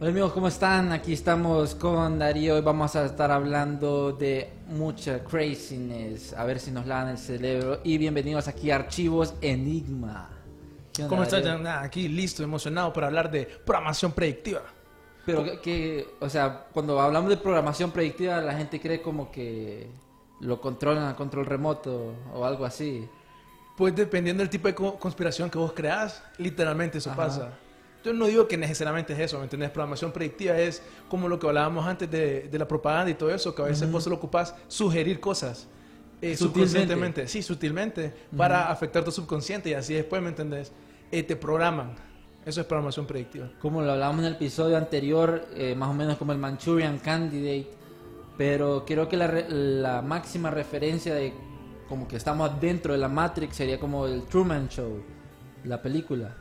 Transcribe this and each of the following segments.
Hola amigos, ¿cómo están? Aquí estamos con Darío y vamos a estar hablando de mucha craziness, a ver si nos lavan el cerebro. Y bienvenidos aquí a Archivos Enigma. ¿Qué onda, ¿Cómo estás? Nada, aquí listo, emocionado para hablar de programación predictiva. Pero que, que, o sea, cuando hablamos de programación predictiva, la gente cree como que lo controlan a control remoto o algo así. Pues dependiendo del tipo de co- conspiración que vos creás, literalmente eso Ajá. pasa. Yo no digo que necesariamente es eso, ¿me entendés? Programación predictiva es como lo que hablábamos antes de, de la propaganda y todo eso, que a veces vos solo ocupás sugerir cosas. eh, Sutilmente. sí, sutilmente, para afectar tu subconsciente y así después, ¿me entendés? Eh, te programan. Eso es programación predictiva. Como lo hablábamos en el episodio anterior, eh, más o menos como el Manchurian Candidate, pero creo que la, re- la máxima referencia de como que estamos dentro de la Matrix sería como el Truman Show, la película.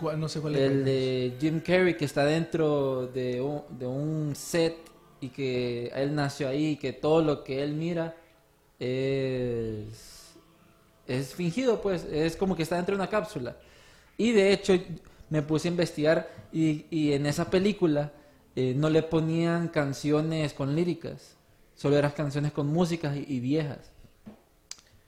¿Cuál- No sé cuál es. El de Jim Carrey que está dentro de un, de un set y que él nació ahí y que todo lo que él mira es, es fingido, pues, es como que está dentro de una cápsula. Y de hecho me puse a investigar y, y en esa película eh, no le ponían canciones con líricas, solo eran canciones con músicas y, y viejas.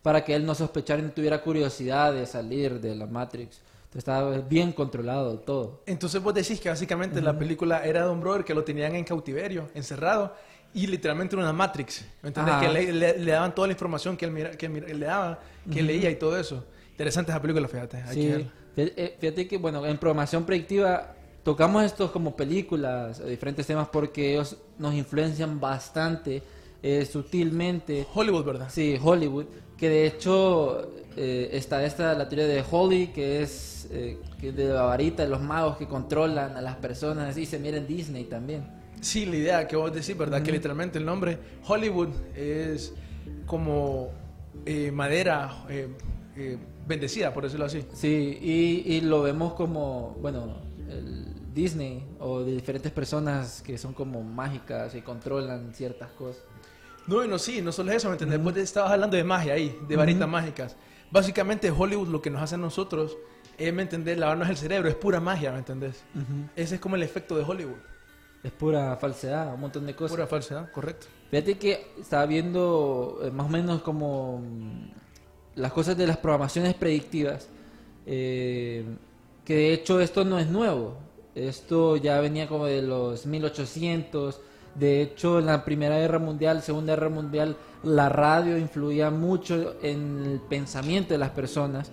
Para que él no sospechara y no tuviera curiosidad de salir de la Matrix. Estaba bien controlado todo. Entonces vos decís que básicamente la película era de un brother que lo tenían en cautiverio, encerrado, y literalmente era una Matrix. ¿Me. Que le, le- le daban toda la información que él, mira- que él le daba, que leía y todo eso. Interesante esa película, fíjate. hay que Sí, verla. fí- eh, fíjate que, bueno, en programación predictiva tocamos estos como películas, eh, diferentes temas, porque ellos nos influencian bastante, eh, sutilmente. Hollywood, ¿verdad? Sí, Hollywood, que de hecho eh, está esta, la teoría de Holly, que es eh, que de la varita, de los magos que controlan a las personas, y se mira en Disney también. Sí, la idea que vos decís, ¿verdad? Que literalmente el nombre Hollywood es como eh, madera eh, bendecida, por decirlo así. Sí, y, y lo vemos como, bueno, el Disney o de diferentes personas que son como mágicas y controlan ciertas cosas. No, no, sí, no solo eso, ¿me entendés? Vos estabas hablando de magia ahí, de varitas mágicas. Básicamente Hollywood lo que nos hace a nosotros es, ¿me entendés? Lavarnos el cerebro, es pura magia, ¿me entendés? Ese es como el efecto de Hollywood. Es pura falsedad, un montón de cosas. Pura falsedad, correcto. Fíjate que estaba viendo eh, más o menos como mm, las cosas de las programaciones predictivas, eh, que de hecho esto no es nuevo, esto ya venía como de los 1800, de hecho en la Primera Guerra Mundial, Segunda Guerra Mundial, la radio influía mucho en el pensamiento de las personas,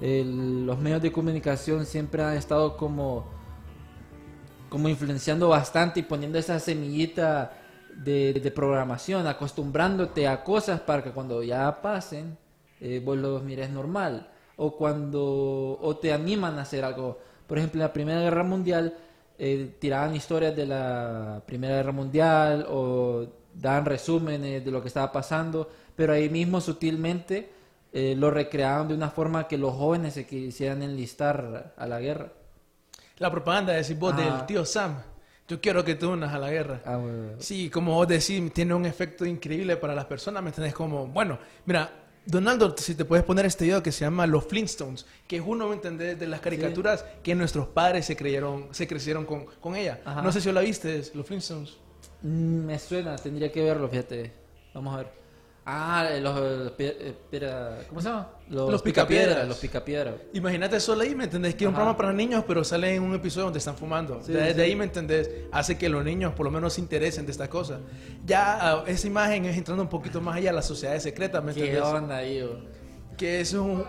los medios de comunicación siempre han estado como como influenciando bastante y poniendo esa semillita de, de programación, acostumbrándote a cosas para que cuando ya pasen, eh, vos los mires normal. O cuando o te animan a hacer algo. Por ejemplo, en la Primera Guerra Mundial eh, tiraban historias de la Primera Guerra Mundial o daban resúmenes de lo que estaba pasando, pero ahí mismo sutilmente eh, lo recreaban de una forma que los jóvenes se quisieran enlistar a la guerra. La propaganda, decís vos, Ah. del tío Sam. Yo quiero que te unas a la guerra. Ah, bueno. Sí, como vos decís, tiene un efecto increíble para las personas, ¿me entendés? Como, bueno, mira, Donaldo, si te puedes poner este video que se llama Los Flintstones, que es uno, ¿me entendés? De las caricaturas que nuestros padres se creyeron, se crecieron con, con ella. Ajá. No sé si la viste, Los Flintstones. Mm, Me suena, tendría que verlo, fíjate. Vamos a ver. Ah, eh, los, eh, pi- eh, piedra- ¿cómo se llama? Los, Los picapiedra, picapiedras. los picapiedra. Imagínate solo ahí, ¿me entendés? Que es un Ajá. programa para niños, pero sale en un episodio donde están fumando. Sí, Desde sí. ahí, ¿me entendés? Hace que los niños por lo menos se interesen de estas cosas. Ya ah, esa imagen es entrando un poquito más allá a la sociedad secreta, ¿me ¿Qué entendés? onda ahí? Que es un...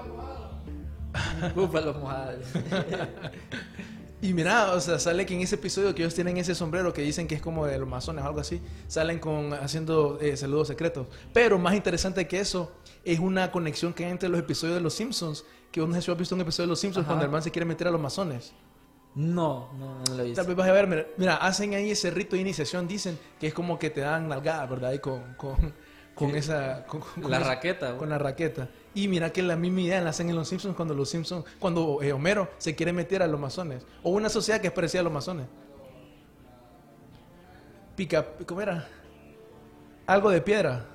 Búfalos mojados. Y mira, o sea, sale que en ese episodio que ellos tienen ese sombrero que dicen que es como de los masones o algo así, salen con haciendo eh, saludos secretos. Pero más interesante que eso es una conexión que hay entre los episodios de Los Simpsons, que uno se ha visto un episodio de Los Simpsons Ajá. cuando el man se quiere meter a los masones. No, no, no lo he visto. Tal vez vas a ver, mira, mira, hacen ahí ese rito de iniciación, dicen que es como que te dan nalgada, ¿verdad? Y con, con, con esa... Con, con- con La esa- raqueta, Con la raqueta. Y mira que la misma idea la hacen en los Simpsons cuando los Simpsons, cuando eh, Homero se quiere meter a los masones. O una sociedad que es parecida a los masones. Pica, ¿cómo era? Algo de piedra.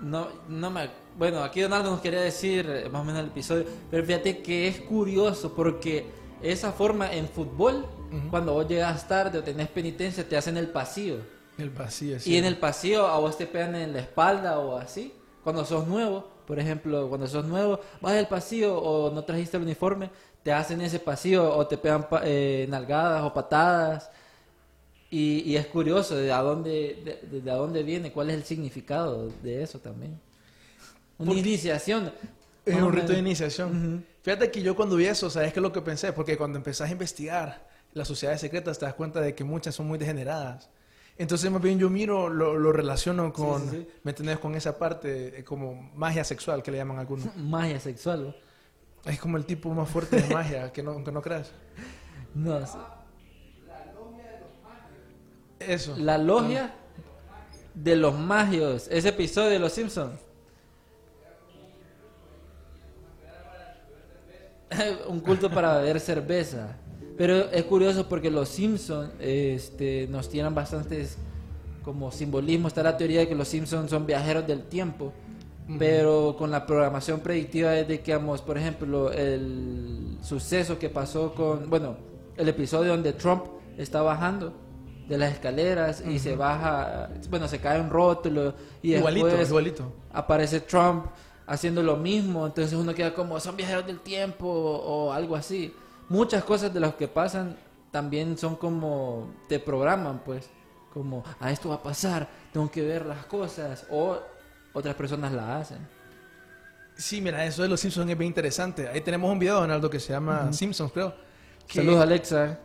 No, no me... Bueno, aquí Donaldo nos quería decir eh, más o menos el episodio, pero fíjate que es curioso porque esa forma en fútbol, cuando vos llegas tarde o tenés penitencia, te hacen el pasillo. El vacío. Y en el pasillo a vos te pegan en la espalda o así. Cuando sos nuevo, por ejemplo, cuando sos nuevo, vas al pasillo o no trajiste el uniforme, te hacen ese pasillo o te pegan eh, nalgadas o patadas. Y, y es curioso de a dónde, de, de a dónde viene, cuál es el significado de eso también. Una Porque- iniciación. Es un rito de iniciación. Fíjate que yo cuando vi eso, ¿sabes qué es lo que pensé? Porque cuando empezás a investigar las sociedades secretas te das cuenta de que muchas son muy degeneradas. Entonces más bien yo miro, lo, lo relaciono con, sí, sí. ¿me entendés? Con esa parte eh, como magia sexual que le llaman algunos. Magia sexual. ¿no? Es como el tipo más fuerte de magia, que no, que no creas. No sé. Eso. La logia de los magios. Ese episodio de Los Simpsons. Un culto para beber cerveza. Pero es curioso porque los Simpsons este, nos tienen bastantes como simbolismo. Está la teoría de que los Simpsons son viajeros del tiempo. Pero con la programación predictiva es de que, vamos, por ejemplo, el suceso que pasó con, bueno, el episodio donde Trump está bajando de las escaleras y se baja, bueno, se cae un rótulo y igualito, después igualito. aparece Trump haciendo lo mismo, entonces uno queda como, son viajeros del tiempo o algo así. Muchas cosas de las que pasan también son como, te programan pues, como, a esto va a pasar, tengo que ver las cosas, o otras personas la hacen. Sí, mira, eso de los Simpsons es bien interesante. Ahí tenemos un video, Donaldo, que se llama Simpsons, creo. que- Saludos Alexa.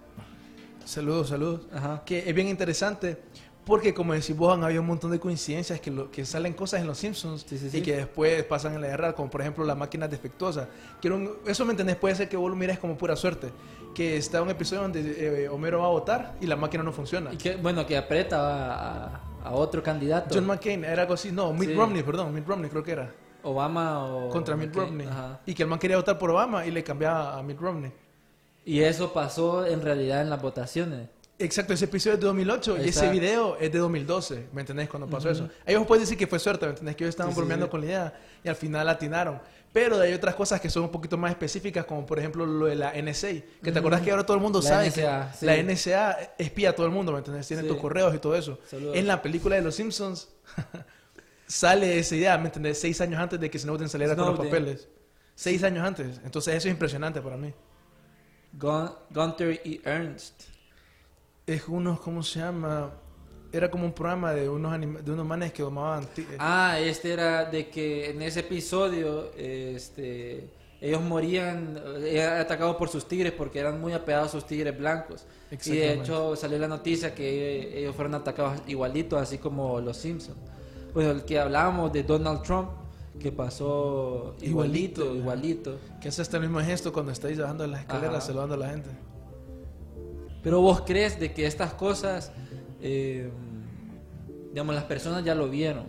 Saludos, saludos. Ajá. Que es bien interesante porque, como decís vos, han habido un montón de coincidencias que, lo, que salen cosas en los Simpsons Sí, sí, sí. y que después pasan en la guerra, como por ejemplo las máquinas defectuosas. Quiero un- eso me entendés, puede ser que vos lo mires como pura suerte. Que está un episodio donde eh, Homero va a votar y la máquina no funciona. Y que, bueno, que aprieta a, a- otro candidato. John McCain era algo así, no, Mitt. Romney, perdón, Mitt Romney creo que era. Obama o... Contra Mitt McCain. Romney. Ajá. Y que el man quería votar por Obama y le cambiaba a Mitt Romney. Y eso pasó en realidad en las votaciones. Exacto, ese episodio es de 2008 Ahí y ese está. video es de 2012, ¿me entendés? Cuando pasó eso. Ellos pueden decir que fue suerte, ¿me entendés? Que ellos estaban Sí, bromeando sí. con la idea y al final atinaron. Pero hay otras cosas que son un poquito más específicas, como por ejemplo lo de la NSA, que te acordás que ahora todo el mundo La sabe NSA, que sí. la NSA espía a todo el mundo, ¿me entendés? Tiene tus correos y todo eso. Saludos. En la película de Los Simpsons sale esa idea, ¿me entendés? Seis años antes de que Snowden saliera con los Snowden. papeles. Seis años antes. Entonces eso es impresionante para mí. Gun- Gunther y Ernst. Es unos, ¿cómo se llama? Era como un programa de unos, anima- de unos manes que domaban... ti- Ah, este era de que en ese episodio, este, ellos morían, eh, eran atacados por sus tigres porque eran muy apegados a sus tigres blancos. Y de hecho salió la noticia que ellos fueron atacados igualito, así como los Simpsons. Pues el que hablábamos de Donald Trump, que pasó igualito, Igualito, igualito. Que hace el mismo gesto cuando estáis bajando las escaleras Ajá. saludando a la gente. Pero vos crees de que estas cosas, eh, digamos, las personas ya lo vieron,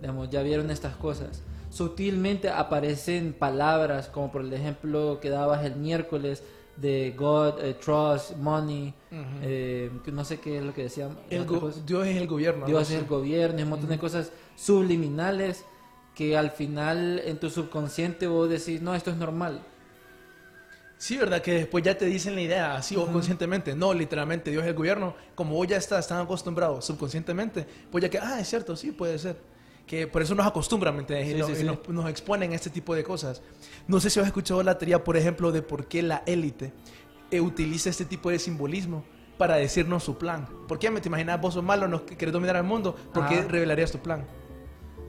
digamos, ya vieron estas cosas. Sutilmente aparecen palabras como por el ejemplo que dabas el miércoles de God, eh, Trust, Money, eh, que no sé qué es lo que decían. El. Dios es el gobierno. Dios es el gobierno y un montón de cosas subliminales que al final en tu subconsciente vos decís, no, esto es normal. Sí, ¿verdad? Que después ya te dicen la idea, así o conscientemente. No, literalmente, Dios es el gobierno. Como vos ya estás tan acostumbrado subconscientemente, pues ya que, ah, es cierto, sí, puede ser. Que por eso nos acostumbran, ¿me entiendes? Y Sí, no- sí, y sí. Nos, nos exponen a este tipo de cosas. No sé si has escuchado la teoría, por ejemplo, de por qué la élite eh, utiliza este tipo de simbolismo para decirnos su plan. ¿Por qué? ¿Me te imaginas vos sos malo, no querés dominar al mundo? ¿Por qué Ah. revelarías tu plan?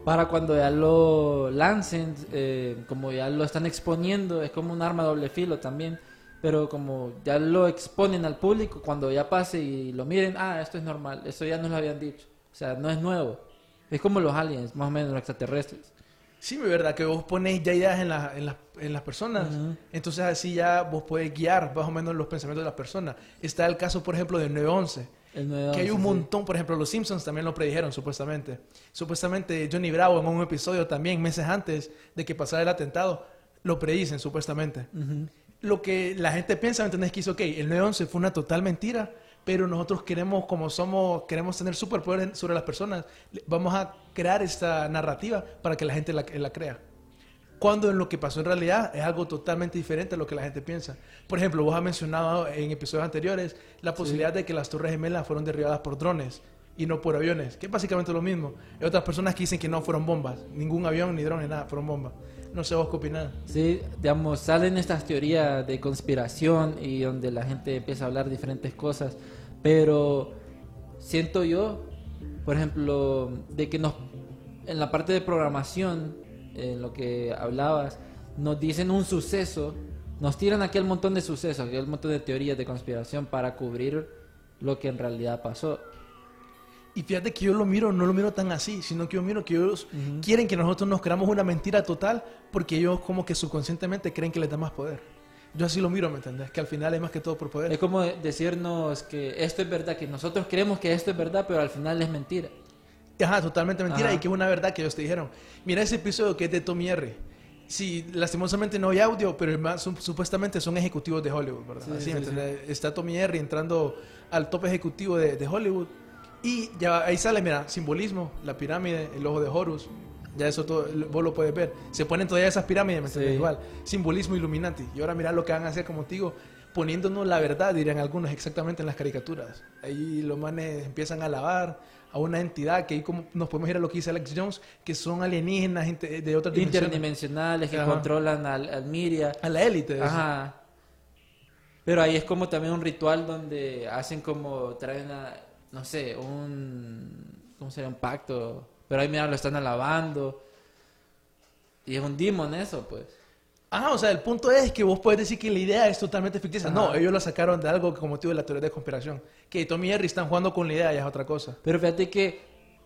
Para cuando ya lo lancen, eh, como ya lo están exponiendo, es como un arma doble filo también. Pero como ya lo exponen al público, cuando ya pase y lo miren, ah, esto es normal, eso ya nos lo habían dicho. O sea, no es nuevo. Es como los aliens, más o menos los extraterrestres. Sí, mi verdad, que vos pones ya ideas en, la- en, las- en las personas. Entonces así ya vos podés guiar más o menos los pensamientos de las personas. Está el caso, por ejemplo, del 9-11. El 9 Que hay un montón, por ejemplo, los Simpsons también lo predijeron, supuestamente. Supuestamente Johnny Bravo en un episodio también, meses antes de que pasara el atentado, lo predicen, supuestamente. Lo que la gente piensa, ¿me entendés? Que hizo, ok, el 9-11 fue una total mentira, pero nosotros queremos, como somos, queremos tener superpoder sobre las personas, vamos a crear esta narrativa para que la gente la, la crea. Cuando en lo que pasó en realidad es algo totalmente diferente a lo que la gente piensa. Por ejemplo, vos has mencionado en episodios anteriores la posibilidad de que las Torres Gemelas fueron derribadas por drones y no por aviones, que es básicamente lo mismo. Hay otras personas que dicen que no fueron bombas, ningún avión, ni drones, nada, fueron bombas. No sé vos qué opinás. Sí, digamos, salen estas teorías de conspiración y donde la gente empieza a hablar diferentes cosas, pero siento yo, por ejemplo, de que nos, en la parte de programación, en lo que hablabas, nos dicen un suceso, nos tiran aquel montón de sucesos, aquel montón de teorías de conspiración para cubrir lo que en realidad pasó. Y fíjate que yo lo miro, no lo miro tan así, sino que yo miro que ellos quieren que nosotros nos creamos una mentira total porque ellos como que subconscientemente creen que les da más poder. Yo así lo miro, ¿me entendés? Que al final es más que todo por poder. Es como decirnos que esto es verdad, que nosotros creemos que esto es verdad, pero al final es mentira. Ajá, totalmente mentira Ajá. y que es una verdad que ellos te dijeron. Mira ese episodio que es de Tommy R. Sí, lastimosamente no hay audio, pero más, son- supuestamente son ejecutivos de Hollywood, ¿verdad? Sí, Así, sí, ¿me sí. Está Tommy R entrando al tope ejecutivo de, de Hollywood y ya ahí sale, mira, simbolismo, la pirámide, el ojo de Horus. Ya eso todo, vos lo puedes ver. Se ponen todavía esas pirámides, ¿me entiendes? Igual, simbolismo Illuminati. Y ahora mira lo que van a hacer, como te digo, poniéndonos la verdad, dirían algunos, exactamente en las caricaturas. Ahí los manes empiezan a alabar a una entidad que ahí como nos podemos ir a lo que dice Alex Jones, que son alienígenas de otras dimensiones. interdimensionales que Ajá. controlan al, al Miria. A la élite. Ajá. Pero ahí es como también un ritual donde hacen como, traen a, no sé, un, ¿cómo sería? Un pacto. Pero ahí mira, lo están alabando. Y es un demon eso, pues. Ajá, o sea, el punto es que vos puedes decir que la idea es totalmente ficticia. No, Ajá. ellos lo sacaron de algo como te digo, la teoría de conspiración. Que Tommy y Jerry están jugando con la idea, ya es otra cosa. Pero fíjate que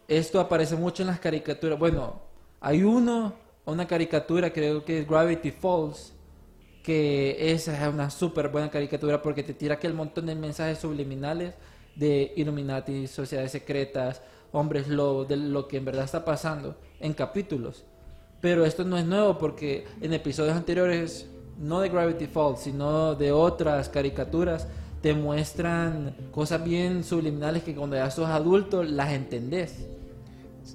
esto aparece mucho en las caricaturas. Bueno, hay uno, una caricatura, creo que es Gravity Falls, que esa es una súper buena caricatura porque te tira aquel montón de mensajes subliminales de Illuminati, sociedades secretas, hombres lobos, de lo que en verdad está pasando en capítulos. Pero esto no es nuevo porque en episodios anteriores, no de Gravity Falls, sino de otras caricaturas, te muestran cosas bien subliminales que cuando ya sos adulto las entendés.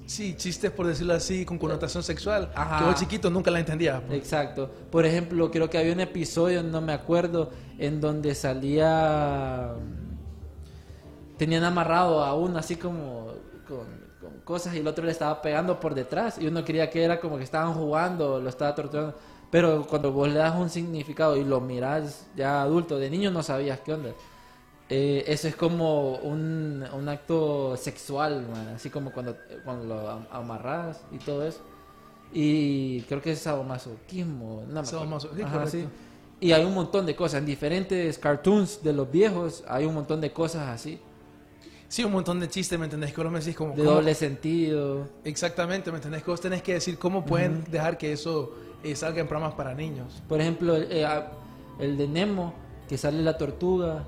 Sí, chistes por decirlo así, con connotación sexual. Ajá. Que vos chiquito nunca la entendías. pues. Exacto. Por ejemplo, creo que había un episodio, no me acuerdo, en donde salía... Tenían amarrado a uno así como con cosas y el otro le estaba pegando por detrás y uno creía que era como que estaban jugando, lo estaba torturando. Pero cuando vos le das un significado y lo mirás ya adulto, de niño no sabías qué onda. Eh, eso es como un, un acto sexual, man, así como cuando, cuando lo am- amarras y todo eso. Y creo que es sadomasoquismo. No me acuerdo. Sadomaso- sí, Ajá, correcto. sí. Y hay un montón de cosas. En diferentes cartoons de los viejos hay un montón de cosas así. Sí, un montón de chistes, ¿me entendés? Que vos me decís como... De ¿cómo- doble sentido. Exactamente, ¿me entendés? Que vos tenés que decir cómo pueden dejar que eso eh, salga en programas para niños. Por ejemplo, el, eh, el de Nemo, que sale la tortuga,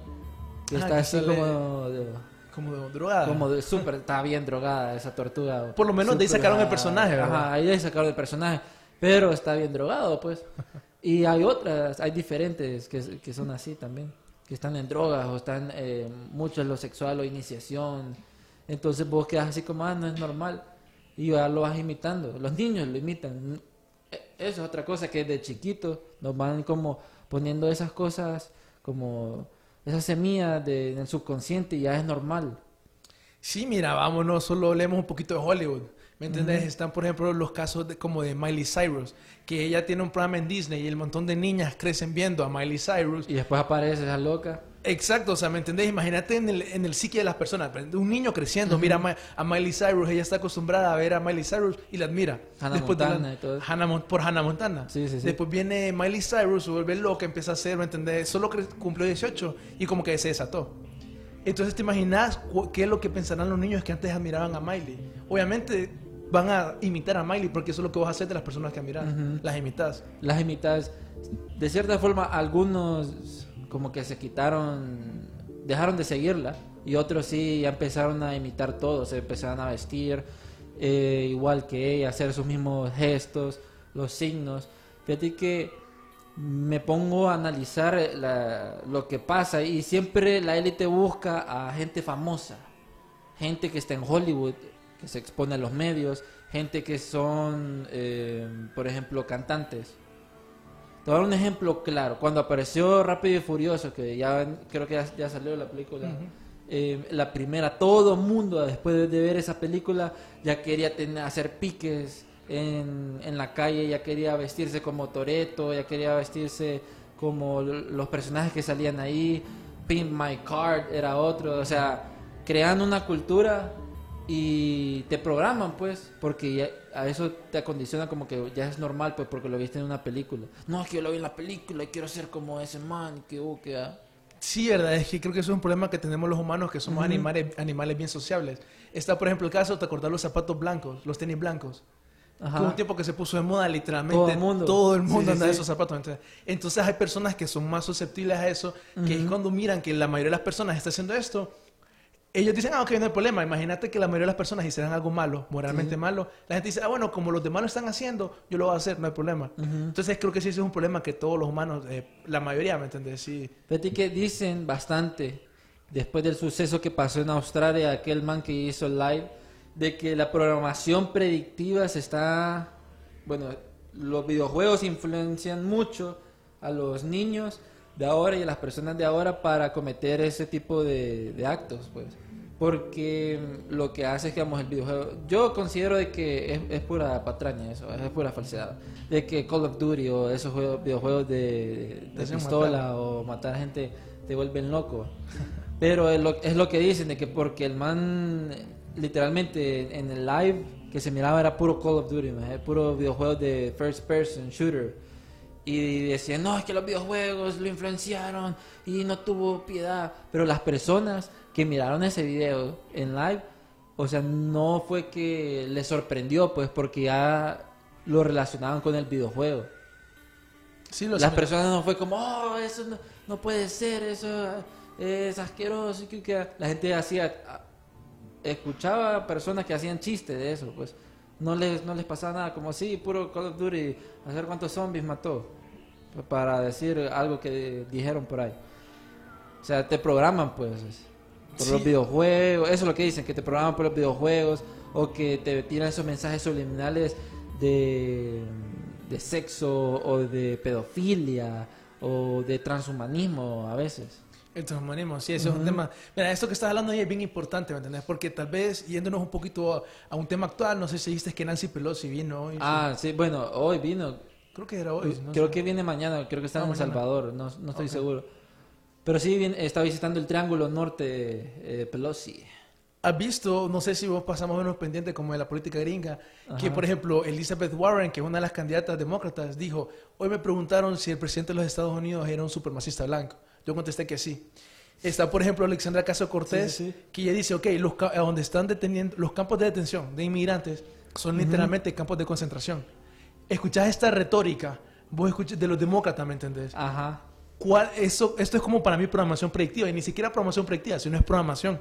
que Ah, está que así sale- como... de- Como de drogada. como de súper, está bien drogada esa tortuga. Por lo menos de ahí sacaron el personaje, ¿verdad? Ajá, ahí de ahí sacaron el personaje. Pero está bien drogado, pues. Y hay otras, hay diferentes que, que son así también. Que están en drogas o están eh, mucho en lo sexual o iniciación. Entonces vos quedas así como, ah, no es normal. Y ya lo vas imitando. Los niños lo imitan. E- Eso es otra cosa que de chiquito nos van como poniendo esas cosas como esas semillas de, en el subconsciente y ya es normal. Sí, mira, vámonos, solo leemos un poquito de Hollywood. ¿Me entiendes? Están, por ejemplo, los casos de- como de Miley Cyrus, que ella tiene un programa en Disney y el montón de niñas crecen viendo a Miley Cyrus. Y después aparece esa loca. Exacto, o sea, ¿me entendés? Imagínate en el, en el psique de las personas. Un niño creciendo, mira a, Ma- a Miley Cyrus, ella está acostumbrada a ver a Miley Cyrus y la admira. Hannah Después de la- Montana y todo eso. Hannah Mon- por Hannah Montana. Sí, sí, sí. Después viene Miley Cyrus, se vuelve loca, empieza a hacer, ¿me entendés? Solo cumplió 18 y como que se desató. Entonces, ¿te imaginas qué es lo que pensarán los niños que antes admiraban a Miley? Obviamente van a imitar a Miley porque eso es lo que vas a hacer de las personas que admiras. Ujú. Las imitas. Las imitas. De cierta forma, algunos como que se quitaron, dejaron de seguirla. Y otros sí ya empezaron a imitar todo. Se empezaron a vestir eh, igual que ella, hacer sus mismos gestos, los signos. Fíjate que me pongo a analizar la- lo que pasa y siempre la élite busca a gente famosa, gente que está en Hollywood, que se expone a los medios, gente que son, eh, por ejemplo, cantantes. Te voy a dar un ejemplo claro. Cuando apareció Rápido y Furioso, que ya creo que ya, ya salió la película, eh, la primera, todo el mundo después de, ver esa película ya quería tener, hacer piques en, en la calle, ya quería vestirse como Toreto, ya quería vestirse como los personajes que salían ahí. Pimp My Card era otro, o sea, creando una cultura y te programan pues porque ya- a eso te acondiciona como que ya es normal pues porque lo viste en una película no es que yo lo vi en la película y quiero ser como ese man que uh, que ah. Sí, verdad, es que creo que eso es un problema que tenemos los humanos, que somos animales, animales bien sociables. Está, por ejemplo, el caso, ¿te acordás los zapatos blancos, los tenis blancos? Ajá. Un tiempo que se puso de moda, literalmente. Todo el mundo. Todo el mundo Sí, sí, anda de sí. esos zapatos. Entonces, entonces hay personas que son más susceptibles a eso, que es cuando miran que la mayoría de las personas está haciendo esto, ellos dicen, ah, ok, no hay problema. Imagínate que la mayoría de las personas hicieran algo malo, moralmente malo. La gente dice, ah, bueno, como los demás lo están haciendo, yo lo voy a hacer, no hay problema. Entonces creo que sí ese es un problema que todos los humanos, eh, la mayoría, ¿me entiendes? Sí. Fíjate que dicen bastante después del suceso que pasó en Australia aquel man que hizo el live de que la programación predictiva se está bueno los videojuegos influencian mucho a los niños de ahora y a las personas de ahora para cometer ese tipo de, de actos pues porque lo que hace es que digamos el videojuego yo considero de que es, es pura patraña eso es pura falsedad. De que Call of Duty o esos juegos- videojuegos de, pistola matar. o matar gente te vuelven loco. Pero es lo, es lo que dicen de que porque el man literalmente en el live que se miraba era puro Call of Duty puro videojuego de first person shooter y decían, no, es que los videojuegos lo influenciaron y no tuvo piedad. Pero las personas que miraron ese video en live, o sea, no fue que les sorprendió, pues, porque ya lo relacionaban con el videojuego. Sí, lo Las personas no fue como, oh, eso no, no puede ser, eso es asqueroso. que- que-". La gente hacía, escuchaba a personas que hacían chistes de eso, pues. No les, no les pasaba nada, como sí, puro Call of Duty, a ver cuántos zombies mató. Para decir algo que dijeron por ahí. O sea, te programan, pues, por Sí. los videojuegos. Eso es lo que dicen, que te programan por los videojuegos. O que te tiran esos mensajes subliminales de, de sexo o de pedofilia o de transhumanismo a veces. El transhumanismo, sí, ese es un tema. Mira, esto que estás hablando ahí es bien importante, ¿me entendés? Porque tal vez, yéndonos un poquito a, a un tema actual, no sé si viste que Nancy Pelosi vino hoy. Ah, sí, bueno, hoy vino. Creo que era hoy. no creo sé. que viene mañana, creo que está Ah, en El mañana. Salvador, no, no estoy Ok. seguro. Pero sí, viene- está visitando el Triángulo Norte eh, Pelosi. ¿Has visto, no sé si vos pasamos menos pendiente como de la política gringa, que Ajá. por ejemplo Elizabeth Warren, que es una de las candidatas demócratas, dijo, hoy me preguntaron si el presidente de los Estados Unidos era un supremacista blanco. Yo contesté que sí. Está, por ejemplo, Alexandra Caso Cortés, Sí, sí, sí. que ella dice, ok, los, donde están deteniendo, los campos de detención de inmigrantes son literalmente campos de concentración. Escuchás esta retórica, vos escuchás de los demócratas, ¿me entendés? Ajá. ¿Cuál, eso, esto es como para mí programación predictiva, y ni siquiera programación predictiva, sino es programación.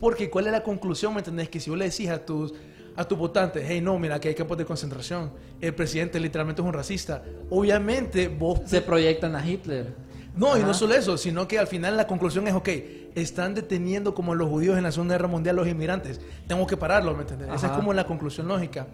Porque ¿cuál es la conclusión, me entendés? Que si vos le decís a tus, a tus votantes, hey, no, mira, que hay campos de concentración, el presidente literalmente es un racista, obviamente vos... Se proyectan a Hitler. No, y no solo eso, sino que al final la conclusión es, ok, están deteniendo como los judíos en la Segunda Guerra Mundial los inmigrantes, tengo que pararlo, ¿me entendés? Esa es como la conclusión lógica.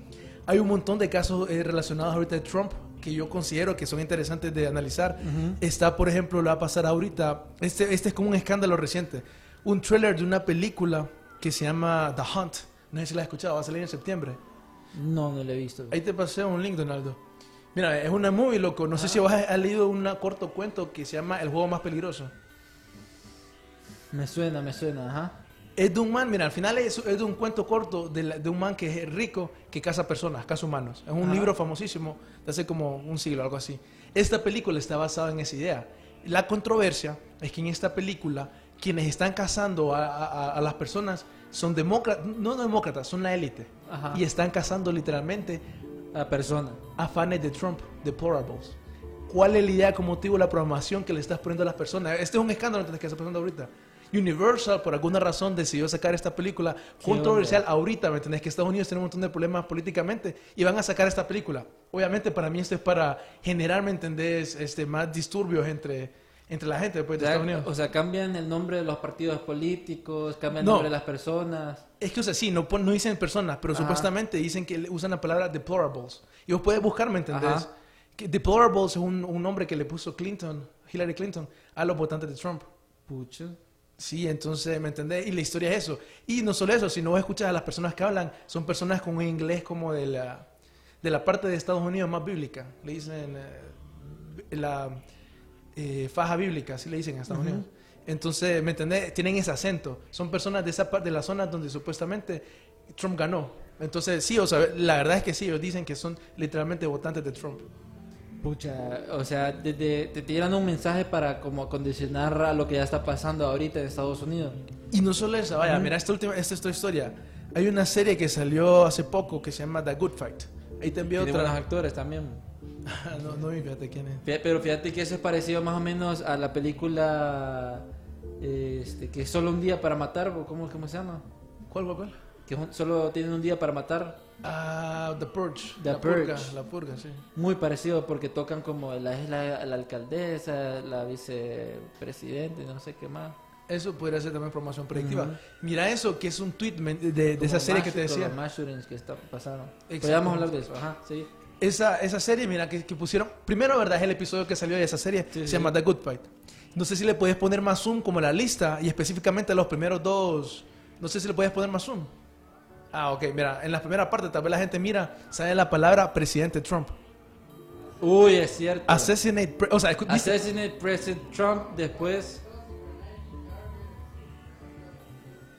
Hay un montón de casos eh, relacionados ahorita de Trump que yo considero que son interesantes de analizar. Está, por ejemplo, lo va a pasar ahorita. Este, este es como un escándalo reciente. Un trailer de una película que se llama The Hunt. No sé si la has escuchado, va a salir en septiembre. No, no lo he visto. Ahí te pasé un link, Donaldo. Mira, es una movie, loco. No sé si vos has, leído un corto cuento que se llama El juego más peligroso. Me suena, me suena, ajá. Es de un man, mira, al final es, es de un cuento corto de, la- de un man que es rico que caza personas, caza humanos. Es un Ajá. libro famosísimo de hace como un siglo, algo así. Esta película está basada en esa idea. La controversia es que en esta película quienes están cazando a, a- a las personas son demócratas, no demócratas, son la élite. Y están cazando literalmente La persona. a fans de Trump, deplorables. ¿Cuál es la idea como motivo de la programación que le estás poniendo a las personas? Este es un escándalo que está pasando ahorita. Universal, por alguna razón, decidió sacar esta película controversial ahorita, ¿me entendés? Que Estados Unidos tiene un montón de problemas políticamente y van a sacar esta película. Obviamente, para mí esto es para generar, ¿me entendés? Este, más disturbios entre, entre la gente pues, de Estados Unidos. o sea, cambian el nombre de los partidos políticos, cambian el No. nombre de las personas. Es que, o sea, sí, no, no dicen personas, pero Ajá. supuestamente dicen que usan la palabra deplorables. Y vos puedes buscar, ¿me entendés? Ajá. Que deplorables es un, un nombre que le puso Clinton, Hillary Clinton, a los votantes de Trump. Pucha. Sí, entonces, ¿me entendés? Y la historia es eso. Y no solo eso, si no escuchas a las personas que hablan, son personas con un inglés como de la, de la parte de Estados Unidos más bíblica. Le dicen eh, la eh, faja bíblica, así le dicen en Estados Unidos. Entonces, ¿me entendés? Tienen ese acento. Son personas de esa parte de la zona donde supuestamente Trump ganó. Entonces, sí, o sea, la verdad es que sí, ellos dicen que son literalmente votantes de Trump. Pucha, o sea, desde, te tiran un mensaje para como condicionar a lo que ya está pasando ahorita en Estados Unidos. Y no solo eso, vaya, mira esta última, esta es tu historia. Hay una serie que salió hace poco que se llama The Good Fight. Ahí te envío otra. actores también. no, no fíjate quién es. Fí- Pero fíjate que eso es parecido más o menos a la película este, que es solo un día para matar, ¿o ¿cómo, cómo se llama? ¿Cuál, cuál, cuál? Que solo tienen un día para matar. Ah, The Purge. The la Purga, Purge. la purga, sí. Muy parecido porque tocan como la, la, la alcaldesa, la vicepresidente, no sé qué más. Eso podría ser también promoción predictiva. Ujú. Mira eso, que es un tweet de, de esa serie que te decía. Los que está. Exacto. Podríamos hablar de eso, ajá, sí. Esa, esa serie, mira, que, que pusieron. Primero, ¿verdad? Es el episodio que salió de esa serie. Sí, se sí. llama The Good Fight. No sé si le puedes poner más zoom como la lista y específicamente los primeros dos. No sé si le puedes poner más zoom. Ah, ok, mira, en la primera parte tal vez la gente mira, sale la palabra presidente Trump. Uy, es cierto. Assassinate, o sea, Assassinate President Trump, después...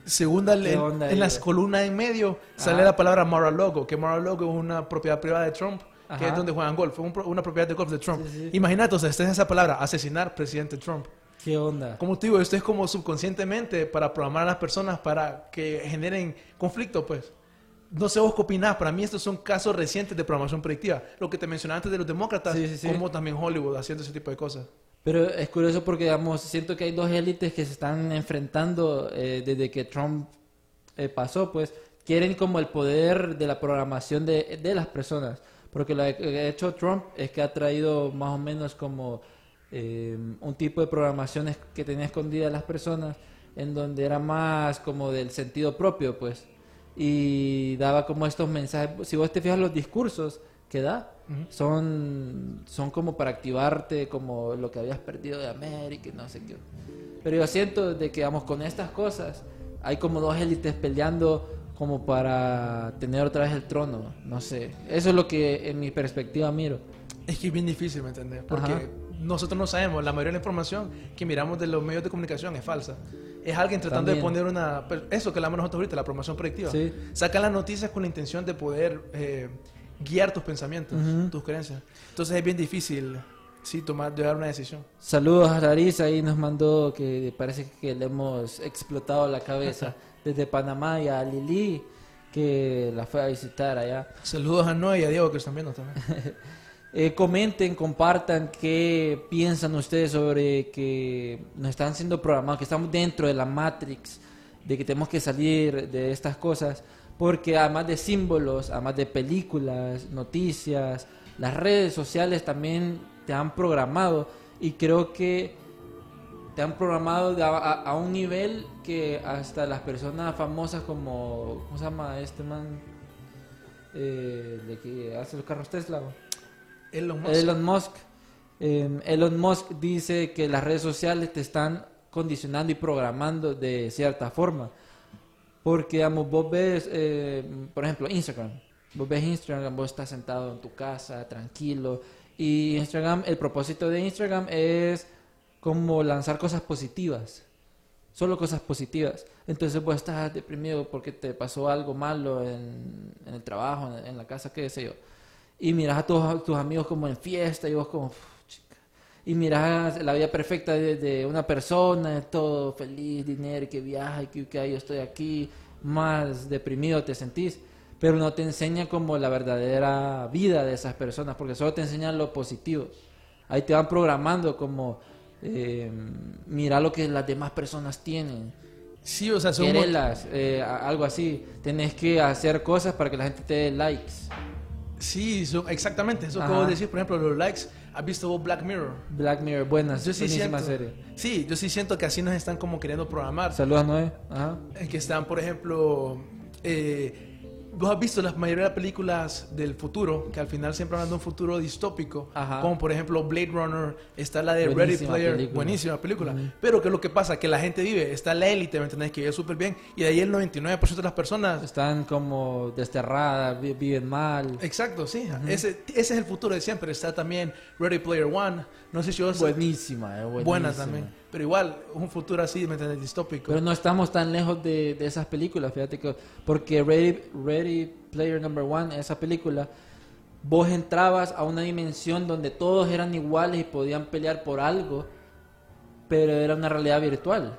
segunda ¿Qué en, en las columnas en medio sale Ajá. la palabra Mar-a-Lago, que Mar-a-Lago es una propiedad privada de Trump, que Ajá. es donde juegan golf, un una propiedad de golf de Trump. Sí, sí. Imagínate, o sea, esta es esa palabra, asesinar presidente Trump. ¿Qué onda? Como te digo, esto es como subconscientemente para programar a las personas para que generen conflicto, pues. No sé vos qué opinás, para mí estos son casos recientes de programación predictiva. Lo que te mencionaba antes de los demócratas, Sí, sí, sí. como también Hollywood haciendo ese tipo de cosas. Pero es curioso porque, digamos, siento que hay dos élites que se están enfrentando eh, desde que Trump eh, pasó, pues quieren como el poder de la programación de, de las personas. Porque lo que ha hecho Trump es que ha traído más o menos como eh, un tipo de programaciones que tenía escondida a las personas, en donde era más como del sentido propio, pues. Y daba como estos mensajes. Si vos te fijas los discursos que da, son, son como para activarte como lo que habías perdido de América y no sé qué. Pero yo siento de que, vamos, con estas cosas hay como dos élites peleando como para tener otra vez el trono, no sé. Eso es lo que en mi perspectiva miro. Es que es bien difícil, ¿me entiendes? Porque Ajá. nosotros no sabemos, la mayoría de la información que miramos de los medios de comunicación es falsa. Es alguien tratando También. de poner una... Eso que hablamos nosotros ahorita, la promoción predictiva. Sí. Sacan las noticias con la intención de poder eh, guiar tus pensamientos, Ujú. tus creencias. Entonces es bien difícil, sí, tomar, llevar una decisión. Saludos a Larisa, ahí nos mandó que parece que le hemos explotado la cabeza desde Panamá y a Lili que la fue a visitar allá. Saludos a Noé y a Diego que están viendo también. Eh, comenten, compartan qué piensan ustedes sobre que nos están siendo programados, que estamos dentro de la Matrix, de que tenemos que salir de estas cosas, porque además de símbolos, además de películas, noticias, las redes sociales también te han programado y creo que te han programado a, a- a un nivel que hasta las personas famosas como, ¿cómo se llama este man? Eh, de que hace los carros Tesla. Elon Musk. Elon Musk. Eh, Elon Musk dice que las redes sociales te están condicionando y programando de cierta forma. Porque, digamos, vos ves, eh, por ejemplo, Instagram. Vos ves Instagram, vos estás sentado en tu casa, tranquilo. Y Instagram, el propósito de Instagram es como lanzar cosas positivas. Solo cosas positivas. Entonces vos estás deprimido porque te pasó algo malo en, en el trabajo, en, en la casa, qué sé yo. Y miras a todos tus amigos como en fiesta y vos como, "Uf, chica". Y miras la vida perfecta de, de una persona, todo feliz, dinero, que viaja, que, que yo estoy aquí, más deprimido te sentís. Pero no te enseña como la verdadera vida de esas personas, porque solo te enseñan lo positivo. Ahí te van programando como, eh, mira lo que las demás personas tienen. Sí, o sea, son Querelas, eh, algo así. Tenés que hacer cosas para que la gente te dé likes. Sí, son- exactamente. Eso vos decís, por ejemplo, los likes. ¿Has visto vos Black Mirror? Black Mirror, buenas, Yo sí buenísima siento, serie. sí, yo sí siento que así nos están como queriendo programar. Saludos, Noé. Ajá. Que están, por ejemplo, eh, vos has visto la mayoría de películas del futuro, que al final siempre hablan de un futuro distópico, Ajá. como por ejemplo Blade Runner, está la de Ready Buenísima Player, película. buenísima película. Pero ¿qué es lo que pasa? Que la gente vive, está la élite, ¿me entendés? Que vive súper bien, y de ahí el 99% de las personas... Están como desterradas, vi- viven mal. Exacto, sí, ese, ese es el futuro de siempre. Está también Ready Player One, no sé si vos... Buenísima, eh, buenísima. buena también. Pero igual, un futuro así, ¿me entiendes? Distópico. Pero no estamos tan lejos de, de esas películas, fíjate que... Porque Ready, Ready Player Number One, esa película, vos entrabas a una dimensión donde todos eran iguales y podían pelear por algo, pero era una realidad virtual.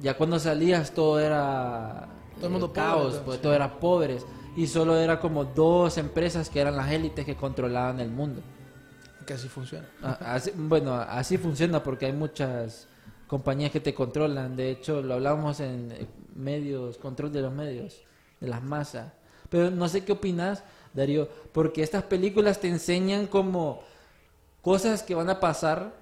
Ya cuando salías todo era Todo el mundo eh, pobre, caos, entonces. pues, todo era pobres. Y solo era como dos empresas que eran las élites que controlaban el mundo. Así funciona. Ah, bueno, así funciona porque hay muchas compañías que te controlan. De hecho, lo hablamos en eh, medios, control de los medios, de las masas. Pero no sé qué opinas, Darío, porque estas películas te enseñan como cosas que van a pasar,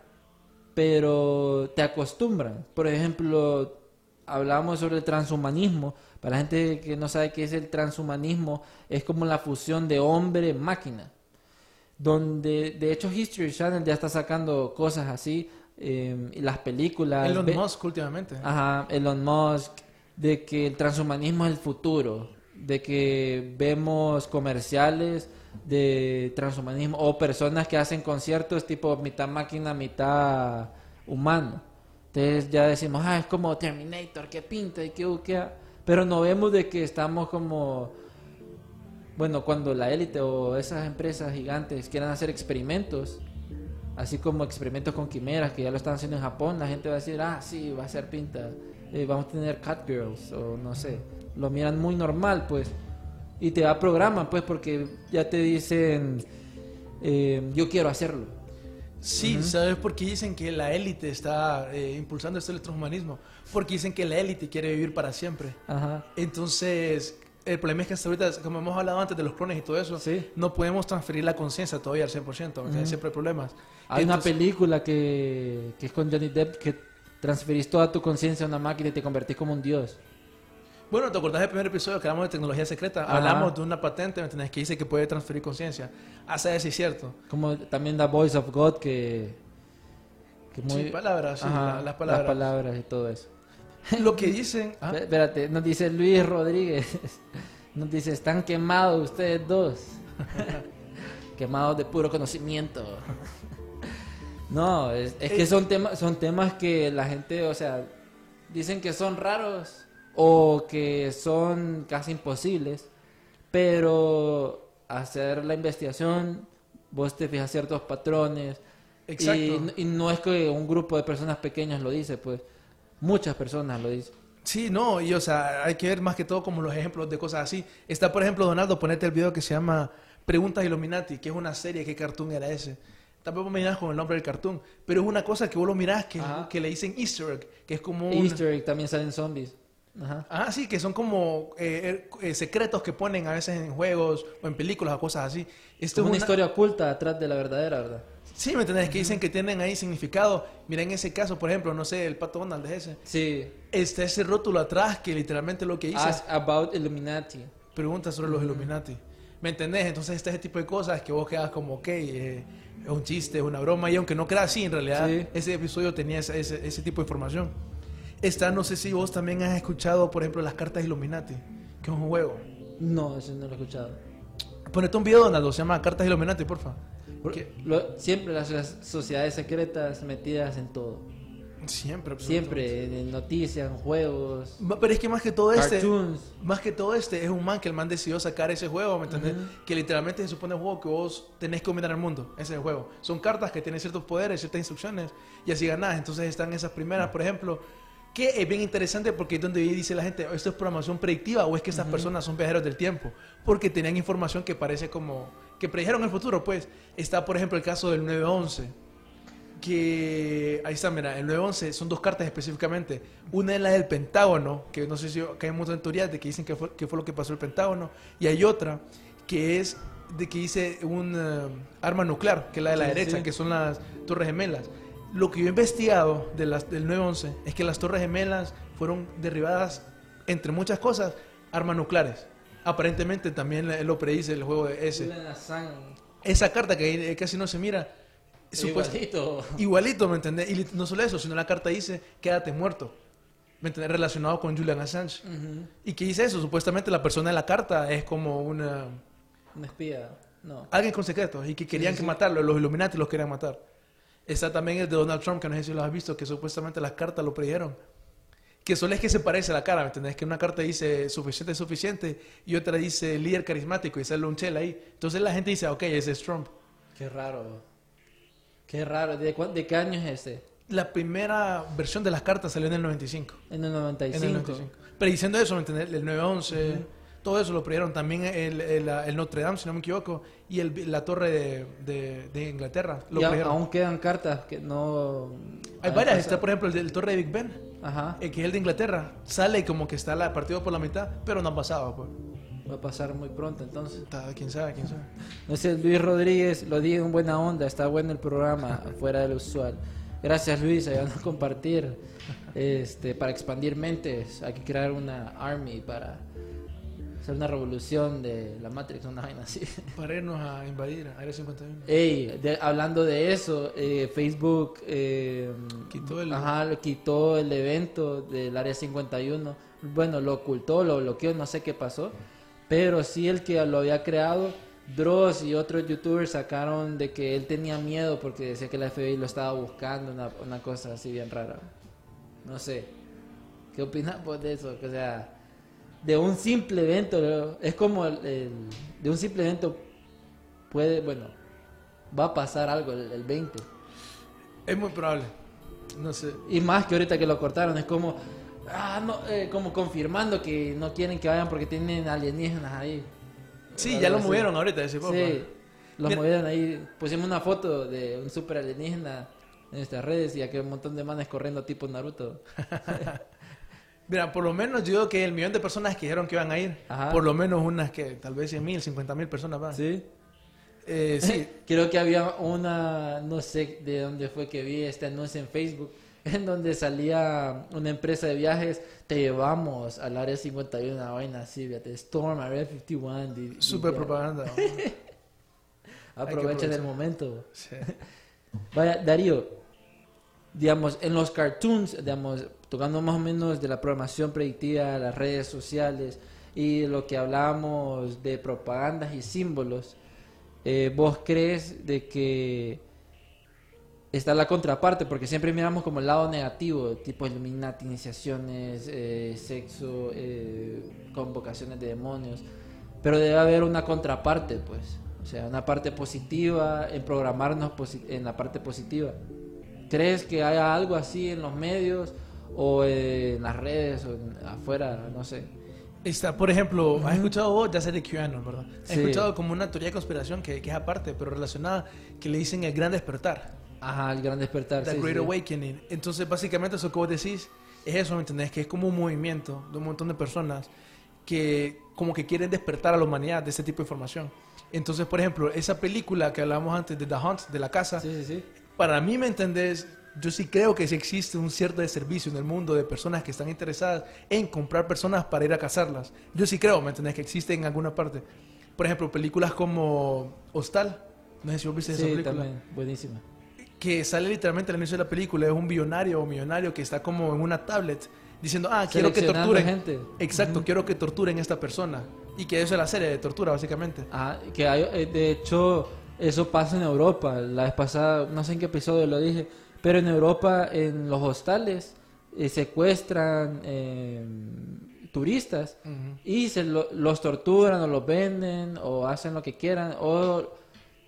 pero te acostumbran. Por ejemplo, hablábamos sobre el transhumanismo. Para la gente que no sabe qué es el transhumanismo, es como la fusión de hombre-máquina donde de hecho History Channel ya está sacando cosas así eh, y las películas Elon Musk últimamente. ajá, Elon Musk de que el transhumanismo es el futuro de que vemos comerciales de transhumanismo o personas que hacen conciertos tipo mitad máquina mitad humano entonces ya decimos ah es como Terminator que pinta y que buquea pero no vemos de que estamos como bueno, cuando la élite o esas empresas gigantes quieran hacer experimentos, así como experimentos con quimeras que ya lo están haciendo en Japón, la gente va a decir, ah, sí, va a ser pinta, eh, vamos a tener cat girls o no sé, lo miran muy normal, pues, y te da programa, pues, porque ya te dicen, eh, yo quiero hacerlo. Sí, ¿sabes por qué dicen que la élite está eh, impulsando este transhumanismo? Porque dicen que la élite quiere vivir para siempre. Ajá. Entonces, el problema es que hasta ahorita, como hemos hablado antes de los clones y todo eso, Sí. no podemos transferir la conciencia todavía al 100%, porque siempre hay problemas. Hay una película que, que es con Johnny Depp que transferís toda tu conciencia a una máquina y te convertís como un dios. Bueno, ¿te acordás del primer episodio que hablamos de tecnología secreta? Ajá. Hablamos de una patente, ¿me entendés? Que dice que puede transferir conciencia. Hasta eso es cierto. Como también The Voice of God, que. que muy- Sí, palabras, sí, la- las palabras. palabras y todo eso. Lo que dicen... ¿ah? Espé- Espérate, nos dice Luis Rodríguez. Nos dice: Están quemados ustedes dos. quemados de puro conocimiento. no, es, es que son, temas son temas que la gente, o sea, dicen que son raros o que son casi imposibles, pero hacer la investigación, vos te fijas ciertos patrones. Exacto. Y, y no es que un grupo de personas pequeñas lo dice, pues muchas personas lo dicen. Sí, no, y o sea, hay que ver más que todo como los ejemplos de cosas así. Está, por ejemplo, Donaldo, ponete el video que se llama Preguntas Illuminati, que es una serie, ¿qué cartoon era ese? Tampoco me mirás con el nombre del cartoon, pero es una cosa que vos lo mirás que, que le dicen Easter egg, que es como un... Easter egg también salen zombies. Ajá. Ah, sí, que son como eh, eh, secretos que ponen a veces en juegos o en películas o cosas así. Esto Como es una historia oculta atrás de la verdadera, ¿verdad? Sí, ¿me entendés? Que dicen que tienen ahí significado. Mira, en ese caso, por ejemplo, no sé, el Pato Donald es ese. Sí. Está ese rótulo atrás que literalmente lo que dice Ask about Illuminati. pregunta sobre los Illuminati. ¿Me entendés? Entonces, este ese tipo de cosas que vos quedas como, ok, eh, es un chiste, es una broma, y aunque no creas así, en realidad, Sí. ese episodio tenía ese, ese- ese tipo de información. Esta, no sé si vos también has escuchado, por ejemplo, las cartas Illuminati, que es un juego. No, eso no lo he escuchado. Ponete un video, Donaldo, se llama Cartas Illuminati, porfa. Porque Lo- siempre las, las sociedades secretas metidas en todo. siempre. Siempre, en noticias, en juegos, Pero es que más que todo este, cartoons. más que todo este, es un man que el man decidió sacar ese juego, ¿me entendés? Que literalmente se supone un juego que vos tenés que dominar el mundo, ese es el juego. Son cartas que tienen ciertos poderes, ciertas instrucciones, y así ganás. Entonces están esas primeras, por ejemplo, que es bien interesante porque es donde dice la gente, esto es programación predictiva o es que estas personas son viajeros del tiempo, porque tenían información que parece como, que predijeron el futuro, pues. Está, por ejemplo, el caso del 911 que ahí está, mira, el 911 son dos cartas específicamente. Una es la del Pentágono, que no sé si que hay de teorías de que dicen que fue, que fue lo que pasó el Pentágono, y hay otra que es de que dice un eh, arma nuclear, que es la de la Sí, derecha, sí. que son las Torres Gemelas. Lo que yo he investigado de las, del 911 es que las Torres Gemelas fueron derribadas, entre muchas cosas, armas nucleares. Aparentemente también lo predice el juego de ese. Esa carta que eh, casi no se mira. igualito. Igualito, ¿me entendés? Y no solo eso, sino la carta dice, quédate muerto. ¿Me entendés? Relacionado con Julian Assange. ¿Y qué dice eso? Supuestamente la persona de la carta es como una... Un espía. No. Alguien con secretos y que querían sí, que sí. matarlo, los Illuminati los querían matar. Está también el de Donald Trump, que no sé si lo has visto, que supuestamente las cartas lo predijeron. Que solo es que se parece la cara, ¿me entendés? Que una carta dice suficiente, suficiente, y otra dice líder carismático, y sale un chel ahí. Entonces la gente dice, ok, ese es Trump. Qué raro. Qué raro. ¿De, cuán- de qué año es ese? La primera versión de las cartas salió en el 95. En el 95. En el 95. Pero diciendo eso, ¿me entendés? El 911, todo eso lo predijeron. También el, el, el Notre Dame, si no me equivoco, y el, la torre de, de- de Inglaterra. Lo Y aún quedan cartas que no... Hay han varias. pasado. Está, por ejemplo, el, torre de Big Ben, Ajá. eh, que es el de Inglaterra. Sale como que está la, partido por la mitad, pero no ha pasado. Pues. Va a pasar muy pronto entonces. Quién sabe, quién sabe. No sé, Luis Rodríguez, lo dije en buena onda, está bueno el programa, fuera de lo usual. Gracias Luis, ayudando a compartir, este, para expandir mentes, hay que crear una army para hacer una revolución de la Matrix, una vaina así. Para irnos a invadir Área 51. Ey, de- hablando de eso, eh, Facebook eh, Quitó el- ajá, quitó el evento del Área 51. Bueno, lo ocultó, lo bloqueó, no sé qué pasó. Pero sí el que lo había creado, Dross y otros youtubers sacaron de que él tenía miedo porque decía que la FBI lo estaba buscando, una, una cosa así bien rara. No sé. ¿Qué opinas vos de eso? O sea, de un simple evento, es como el- el- de un simple evento puede, bueno, va a pasar algo el, el 20. Es muy probable. No sé. Y más que ahorita que lo cortaron, es como, ah, no, eh, como confirmando que no quieren que vayan porque tienen alienígenas ahí. Sí, Algo ya lo así. movieron ahorita, ese poco. Sí, los Mira- movieron ahí. Pusimos una foto de un super alienígena en nuestras redes y aquí un montón de manes corriendo tipo Naruto. Mira, por lo menos yo digo que el millón de personas que dijeron que iban a ir, Ajá. por lo menos unas que tal vez 100 mil, 50 mil personas van. ¿Sí? Eh, sí. Creo que había una, no sé de dónde fue que vi este anuncio en Facebook, en donde salía una empresa de viajes, te llevamos al área 51, una vaina así, fíjate, Storm, Area 51. di- di- Super propaganda. Aprovechen el momento. Sí. Vaya, Darío, digamos, en los cartoons, digamos, tocando más o menos de la programación predictiva, las redes sociales y lo que hablábamos de propagandas y símbolos, eh, ¿vos crees de que está la contraparte? Porque siempre miramos como el lado negativo, tipo Illuminati, iniciaciones, eh, sexo, eh, convocaciones de demonios, pero debe haber una contraparte, pues. O sea, una parte positiva, en programarnos en la parte positiva. ¿Crees que haya algo así en los medios o en las redes o en- afuera? No sé. Está, por ejemplo, ¿has escuchado vos? Ya sé de QAnon, ¿verdad? Has Sí. escuchado como una teoría de conspiración que, que es aparte, pero relacionada, que le dicen el gran despertar. Ajá, el gran despertar. The sí, Great sí. Awakening. Entonces, básicamente, eso que vos decís es eso, ¿me entendés? Que es como un movimiento de un montón de personas que como que quieren despertar a la humanidad de ese tipo de información. Entonces, por ejemplo, esa película que hablábamos antes de The Hunt, de la casa, para mí, ¿me entendés? Yo sí creo que sí existe un cierto de servicio en el mundo de personas que están interesadas en comprar personas para ir a cazarlas. Yo sí creo, ¿me entendés? Que existe en alguna parte. Por ejemplo, películas como Hostal. No sé si vos viste esa Sí, película. también, buenísima. Que sale literalmente al inicio de la película. Es un billonario o millonario que está como en una tablet diciendo, ah, quiero que torturen. gente. Exacto, quiero que torturen a esta persona. Y que eso es la serie de tortura, básicamente. Ah, que hay, eh, de hecho, eso pasa en Europa. La vez pasada, no sé en qué episodio lo dije, pero en Europa, en los hostales, eh, secuestran eh, turistas y se lo- los torturan o los venden o hacen lo que quieran o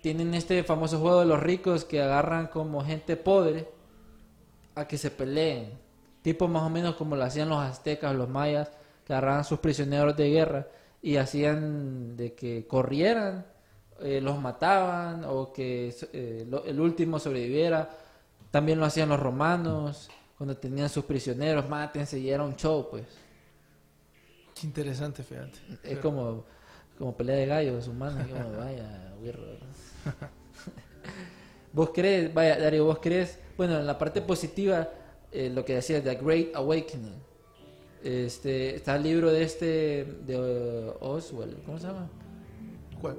tienen este famoso juego de los ricos que agarran como gente pobre a que se peleen. Tipo más o menos como lo hacían los aztecas, los mayas, que agarraban sus prisioneros de guerra y hacían de que corrieran, eh, los mataban o que eh, lo- el último sobreviviera. También lo hacían los romanos cuando tenían sus prisioneros, mátense y era un show, pues. Qué interesante, fíjate. Es como, como pelea de gallos humanos, como, vaya, güirro. ¿Vos crees, vaya, Dario, vos crees, bueno, en la parte positiva, eh, lo que decía The Great Awakening, este, está el libro de este, de uh, Oswald, ¿cómo se llama? ¿Cuál?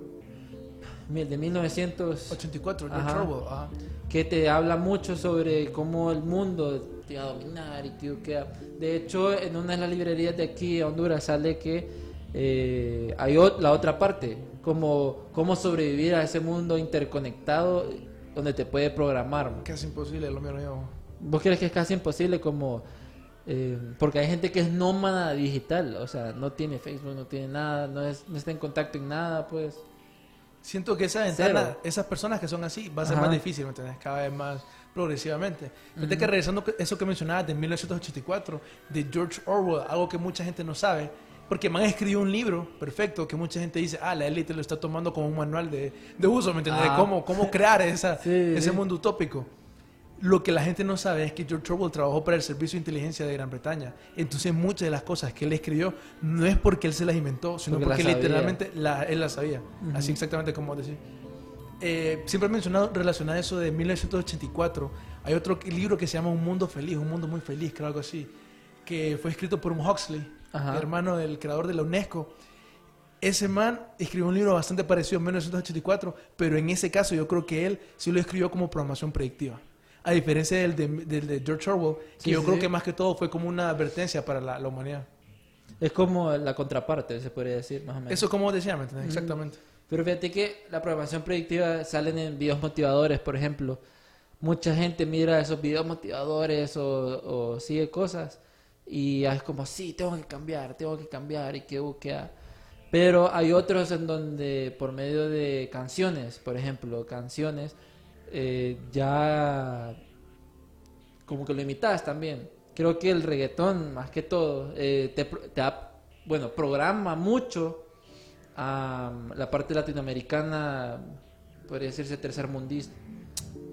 Mil- De 1900, 84, George Ajá. Orwell. Ajá. Que te habla mucho sobre cómo el mundo te va a dominar y que que- de hecho en una de las librerías de aquí a Honduras sale que eh, hay la otra parte como cómo sobrevivir a ese mundo interconectado donde te puede programar. Casi imposible, lo mío no vos crees que es casi imposible como eh, porque hay gente que es nómada digital o sea no tiene Facebook no tiene nada no, es, no está en contacto en nada pues Siento que esa Cero. esas personas que son así, va a ser Ajá. más difícil, ¿me entiendes? Cada vez más progresivamente. Fíjate que regresando a eso que mencionabas de 1984, de George Orwell, algo que mucha gente no sabe, porque man escribió un libro perfecto que mucha gente dice, ah, la élite lo está tomando como un manual de, de uso, ¿me entiendes? De Ah. cómo, cómo crear esa, Sí, ese sí. mundo utópico. Lo que la gente no sabe es que George Orwell trabajó para el Servicio de Inteligencia de Gran Bretaña. Entonces muchas de las cosas que él escribió no es porque él se las inventó, sino Porque porque, sabía. literalmente la- él las sabía. Así exactamente como decir. Eh, siempre he mencionado relacionado a eso de 1984. Hay otro libro que se llama Un Mundo Feliz, Un Mundo Muy Feliz, creo algo así, que fue escrito por un Huxley, Ajá. hermano del creador de la UNESCO. Ese man escribió un libro bastante parecido en 1984, pero en ese caso yo creo que él sí lo escribió como programación predictiva. A diferencia del de, del de George Orwell, que Sí, yo sí, creo sí. que más que todo fue como una advertencia para la, la humanidad. es como la contraparte se podría decir más o menos Eso como decía, ¿me entiendes? Exactamente. Pero fíjate que la programación predictiva salen en videos motivadores, por ejemplo. Mucha gente mira esos videos motivadores o, o sigue cosas y es como, sí, tengo que cambiar, tengo que cambiar y que busquea. Pero hay otros en donde por medio de canciones, por ejemplo, canciones, eh, ya como que lo imitas también. Creo que el reggaetón, más que todo, eh, te, te da- bueno, programa mucho a la parte latinoamericana, podría decirse tercer mundista.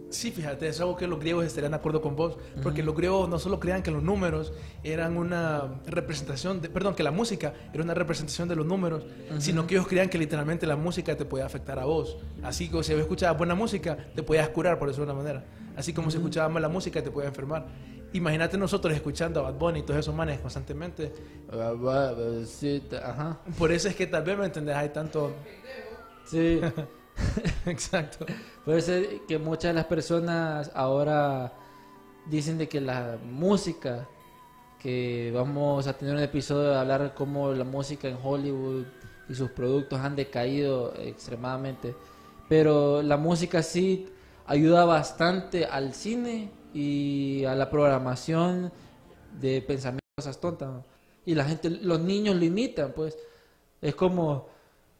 Sí, fíjate, es algo que los griegos estarían de acuerdo con vos, porque los griegos no solo creían que los números eran una representación, de, perdón, que la música era una representación de los números, sino que ellos creían que literalmente la música te podía afectar a vos. Así que si escuchabas buena música, te podías curar, por decirlo de una manera. Así como si escuchabas mala música, te podía enfermar. Imagínate nosotros escuchando a Bad Bunny y todos esos manes constantemente. Por eso es que tal vez, ¿me entendés? Hay tanto... Sí. Exacto. Puede ser que muchas de las personas ahora dicen de que la música, que vamos a tener un episodio de hablar cómo la música en Hollywood y sus productos han decaído extremadamente, pero la música sí ayuda bastante al cine y a la programación de pensamientos cosas tontas y la gente, los niños lo imitan, pues. Es como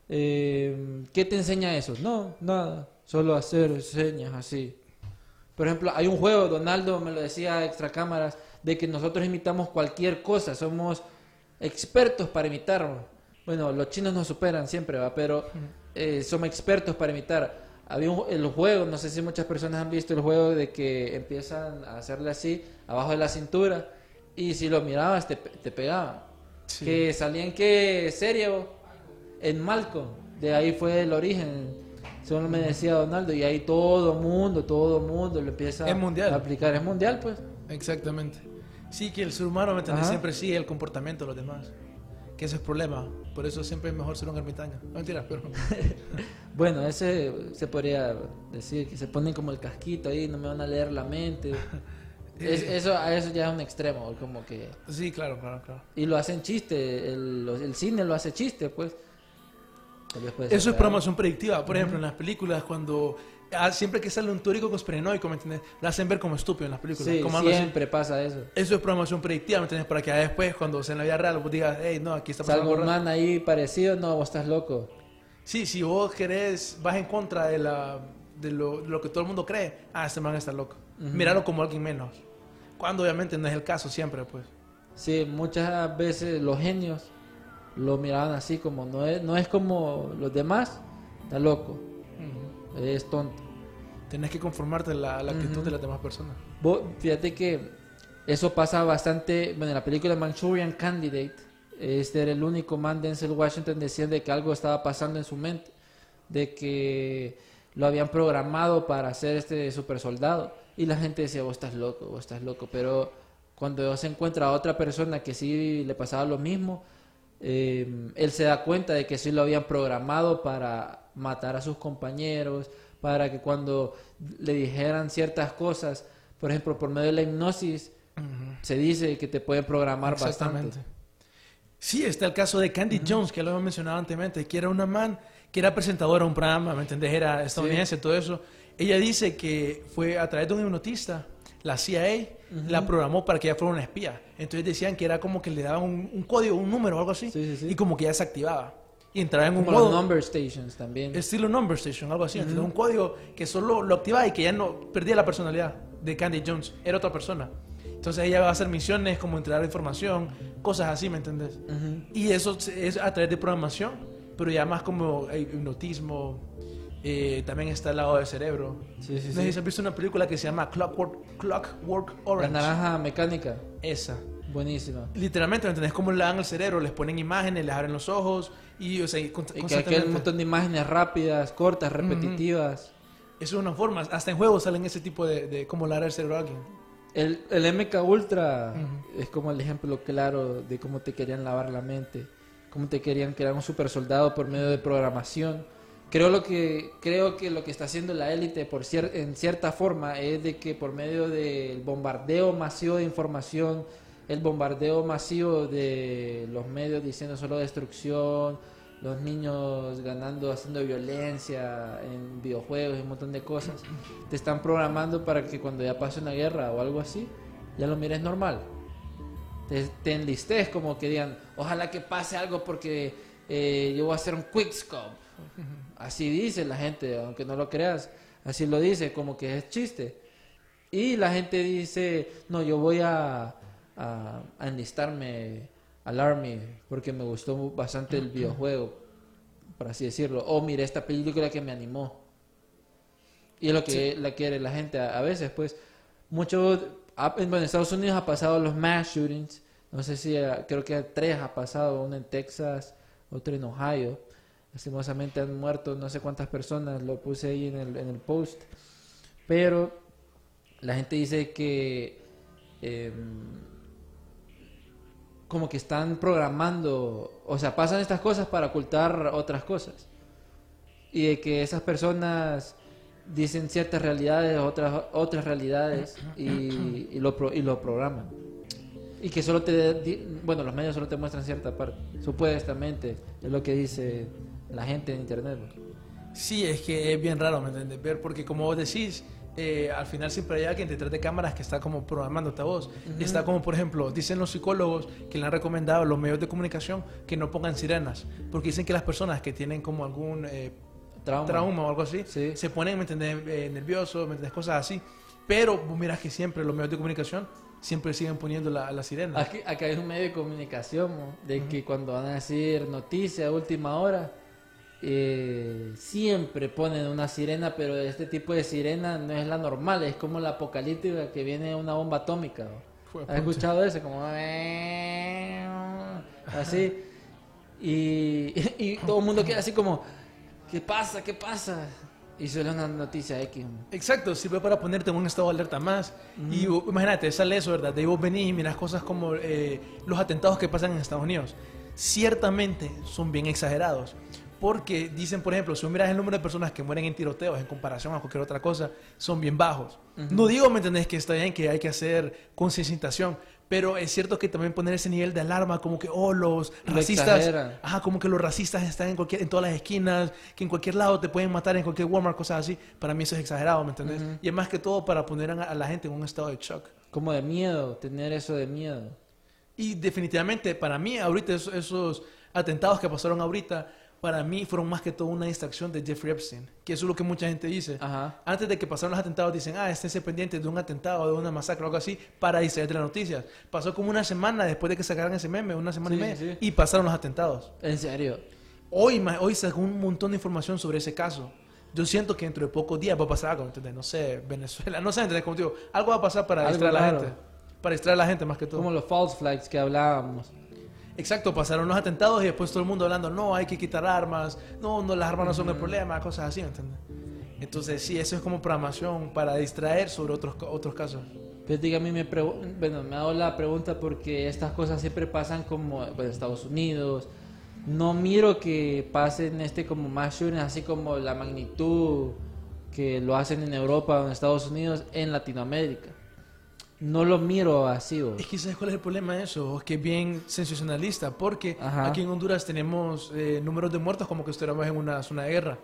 eh, ¿qué te enseña eso? No, nada, solo hacer señas así. Por ejemplo, hay un juego, Donaldo me lo decía extra cámaras, de que nosotros imitamos cualquier cosa, somos expertos para imitar. Bueno, los chinos nos superan siempre, ¿va? pero eh, somos expertos para imitar. Había un, el juego, no sé si muchas personas han visto el juego de que empiezan a hacerle así, abajo de la cintura, y si lo mirabas te, te pegaban. Sí. Que salía en qué serie, vos? En Malcolm, de ahí fue el origen, según me decía Donaldo, y ahí todo mundo, todo mundo lo empieza Es mundial. a aplicar, es mundial pues. Exactamente. Sí, que el ser humano ¿me entiendes? Siempre sigue el comportamiento de los demás. que ese es el problema. Por eso siempre es mejor ser un ermitaño. No mentira, pero... Bueno, ese se podría decir que se ponen como el casquito ahí, no me van a leer la mente. Es- eso, a eso ya es un extremo, como que... Sí, claro, claro, claro. Y lo hacen chiste, el cine lo hace chiste, pues. Eso es programación predictiva. Por ejemplo, en las películas, cuando ah, siempre que sale un teórico conspiranoico, ¿me entiendes? Lo hacen ver como estúpido en las películas. Sí, como algo así. siempre pasa eso. Eso es programación predictiva, ¿me entiendes? Para que después, cuando sea en la vida real, vos digas, hey, no, aquí está pasando algo un raro". man ahí parecido, no, vos estás loco. Sí, si vos querés, vas en contra de, la, de, lo, de lo que todo el mundo cree, ah, este man está loco. Míralo como alguien menos. Cuando obviamente no es el caso siempre, pues. Sí, muchas veces los genios lo miraban así como no es, no es como los demás, está loco, es tonto. Tenés que conformarte a la, a la actitud de las demás personas. Vos, fíjate que eso pasa bastante, bueno, en la película Manchurian Candidate, este era el único man, Denzel Washington, decía de que algo estaba pasando en su mente, de que lo habían programado para ser este super soldado, y la gente decía, vos estás loco, vos estás loco, pero cuando se encuentra a otra persona que sí le pasaba lo mismo, eh, él se da cuenta de que sí lo habían programado para matar a sus compañeros, para que cuando le dijeran ciertas cosas, por ejemplo, por medio de la hipnosis, se dice que te pueden programar Exactamente. bastante. Sí, está el caso de Candy Jones, que lo hemos mencionado anteriormente, que era una man que era presentadora de un programa, ¿me entendés? Era estadounidense, todo eso. Ella dice que fue a través de un hipnotista, la CIA la programó para que ella fuera una espía. Entonces decían que era como que le daban un, un código, un número o algo así, Sí, sí, sí. y como que ya se activaba. Y entraba en un Como los modo... number stations también. Estilo Number Station, algo así. ¿entendés? Un código que solo lo activaba y que ya no perdía la personalidad de Candy Jones. Era otra persona. Entonces ella va a hacer misiones como entregar información, cosas así, ¿me entendés? Y eso es a través de programación, pero ya más como eh, hipnotismo. Eh, también está el lado del cerebro. Sí, sí, no sé sí. si has visto una película que se llama Clockwork, Clockwork La Orange. naranja mecánica, Esa. buenísima. Literalmente, ¿me entendés? Cómo le dan el cerebro, les ponen imágenes, les abren los ojos y, o sea, y Y que aquel constantemente- montón de imágenes rápidas, cortas, repetitivas. Eso es una forma. Hasta en juegos salen ese tipo de, de cómo lavar el cerebro a alguien. El, el MK Ultra es como el ejemplo claro de cómo te querían lavar la mente, cómo te querían crear un super soldado por medio de programación. Creo lo que creo que lo que está haciendo la élite por cier- en cierta forma es de que por medio del bombardeo masivo de información, el bombardeo masivo de los medios diciendo solo destrucción, los niños ganando, haciendo violencia en videojuegos y un montón de cosas, te están programando para que cuando ya pase una guerra o algo así, ya lo mires normal. Te, te enlistes como que digan, ojalá que pase algo porque eh, yo voy a hacer un quickscope. Así dice la gente, aunque no lo creas, así lo dice, como que es chiste. Y la gente dice, no, yo voy a, a, a enlistarme al Army porque me gustó bastante el videojuego, por así decirlo. O miré esta película que me animó. Y es lo que la quiere la gente a, a veces, pues. Mucho, ha- en bueno, en Estados Unidos ha pasado los mass shootings. No sé si, eh, creo que tres ha pasado, uno en Texas, otro en Ohio. Lastimosamente han muerto no sé cuántas personas, lo puse ahí en el, en el post. Pero la gente dice que em, como que están programando, o sea, pasan estas cosas para ocultar otras cosas. Y de que esas personas dicen ciertas realidades, otras otras realidades y, y lo, y lo programan. Y que solo te, bueno, los medios solo te muestran cierta parte, supuestamente, es lo que dice la gente en internet. ¿no? Sí, es que es bien raro, ¿me entiendes? Ver, porque como vos decís, eh, al final siempre hay alguien detrás de cámaras que está como programándote a vos. Y está como, por ejemplo, dicen los psicólogos que le han recomendado a los medios de comunicación que no pongan sirenas, porque dicen que las personas que tienen como algún eh, Trauma. trauma. o algo así, Sí. se ponen, ¿me entendés? Eh, nerviosos, ¿me entendés? Cosas así. Pero vos miras que siempre los medios de comunicación siempre siguen poniendo la, la sirena. Aquí, acá hay un medio de comunicación ¿no? de que cuando van a decir noticias a última hora, eh, siempre ponen una sirena, pero este tipo de sirena no es la normal, es como la apocalíptica que viene una bomba atómica. ¿no? ¿Has escuchado eso? Como así. Y, y todo el mundo queda así como, ¿qué pasa? ¿Qué pasa? Y suele una noticia X. Exacto, sirve para ponerte en un estado de alerta más. Y vos- imagínate, sale eso, ¿verdad? De ahí vos venís y mirás cosas como eh, los atentados que pasan en Estados Unidos. ciertamente son bien exagerados. Porque dicen, por ejemplo, si miras el número de personas que mueren en tiroteos en comparación a cualquier otra cosa, son bien bajos. No digo, ¿me entendés? Que está bien, que hay que hacer concienciación. Pero es cierto que también poner ese nivel de alarma, como que, oh, los Lo racistas, ajá, como que los racistas están en, cualquier, en todas las esquinas, que en cualquier lado te pueden matar, en cualquier Walmart, cosas así. Para mí eso es exagerado, ¿me entendés? Y es más que todo para poner a, a la gente en un estado de shock. Como de miedo, tener eso de miedo. Y definitivamente, para mí, ahorita esos, esos atentados que pasaron ahorita, para mí fueron más que todo una distracción de Jeffrey Epstein, que eso es lo que mucha gente dice. Ajá. Antes de que pasaran los atentados, dicen, ah, esténse pendientes de un atentado, de una masacre o algo así, para distraer de las noticias. Pasó como una semana después de que sacaran ese meme, una semana Sí, y media, sí. y pasaron los atentados. En serio. Hoy, hoy sacó un montón de información sobre ese caso. Yo siento que dentro de pocos días va a pasar algo, ¿entendés? No sé, Venezuela, no sé, ¿entendés? Como digo, algo va a pasar para distraer a la gente. Para distraer a la gente más que todo. Como los false flags que hablábamos. Exacto, pasaron los atentados y después todo el mundo hablando, no, hay que quitar armas, no, no, las armas no son el problema, cosas así, ¿entiendes? Entonces, sí, eso es como programación para distraer sobre otros, otros casos. Pero diga, a mí me, bueno, me hago la pregunta porque estas cosas siempre pasan como pues, en Estados Unidos. No miro que pasen este como más shootings, así como la magnitud que lo hacen en Europa o en Estados Unidos en Latinoamérica. No lo miro así. ¿o? Es que ¿sabes cuál es el problema de eso? Es que es bien sensacionalista, porque Ajá. aquí en Honduras tenemos eh, números de muertos como que estuviéramos en una zona de guerra.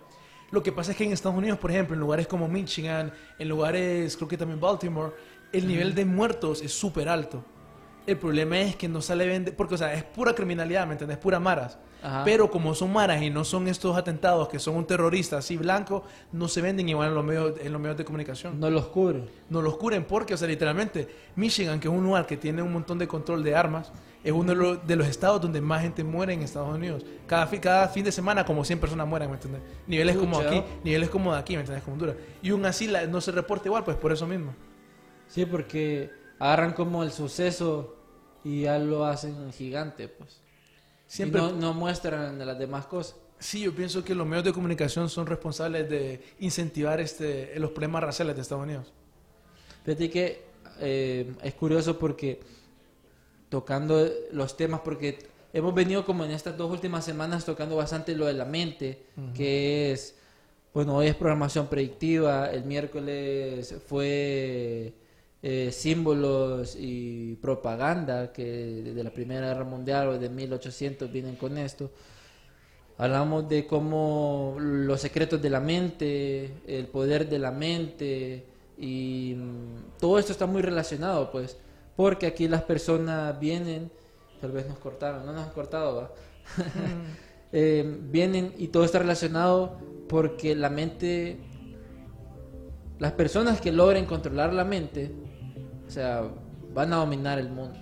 Lo que pasa es que en Estados Unidos, por ejemplo, en lugares como Michigan, en lugares, creo que también Baltimore, el nivel de muertos es súper alto. El problema es que no sale vende porque, o sea, es pura criminalidad, ¿me entiendes? Pura maras. Ajá. Pero como son maras y no son estos atentados que son un terrorista así blanco, no se venden igual en los medios, en los medios de comunicación No los cubre. no los curen porque, o sea, literalmente, Michigan, que es un lugar que tiene un montón de control de armas, es uno de los, de los estados donde más gente muere en Estados Unidos. Cada, fi- cada fin de semana, como 100 personas mueren, ¿me entiendes? Niveles como aquí, niveles como de aquí, ¿me entiendes? Como Honduras. Y aún así la- no se reporta igual, pues por eso mismo. Sí, porque agarran como el suceso y ya lo hacen gigante, pues. Siempre, Y no, no muestran las demás cosas. sí, yo pienso que los medios de comunicación son responsables de incentivar este, los problemas raciales de Estados Unidos. Fíjate que eh, es curioso porque tocando los temas, porque hemos venido como en estas dos últimas semanas tocando bastante lo de la mente, que es, bueno, hoy es programación predictiva, el miércoles fue eh, símbolos y propaganda que de la Primera Guerra Mundial o de 1800 vienen con esto. Hablamos de cómo los secretos de la mente, el poder de la mente y mm, todo esto está muy relacionado, pues, porque aquí las personas vienen, tal vez nos cortaron, no nos han cortado, ¿va? Eh, vienen y todo está relacionado porque la mente, las personas que logren controlar la mente, o sea, van a dominar el mundo.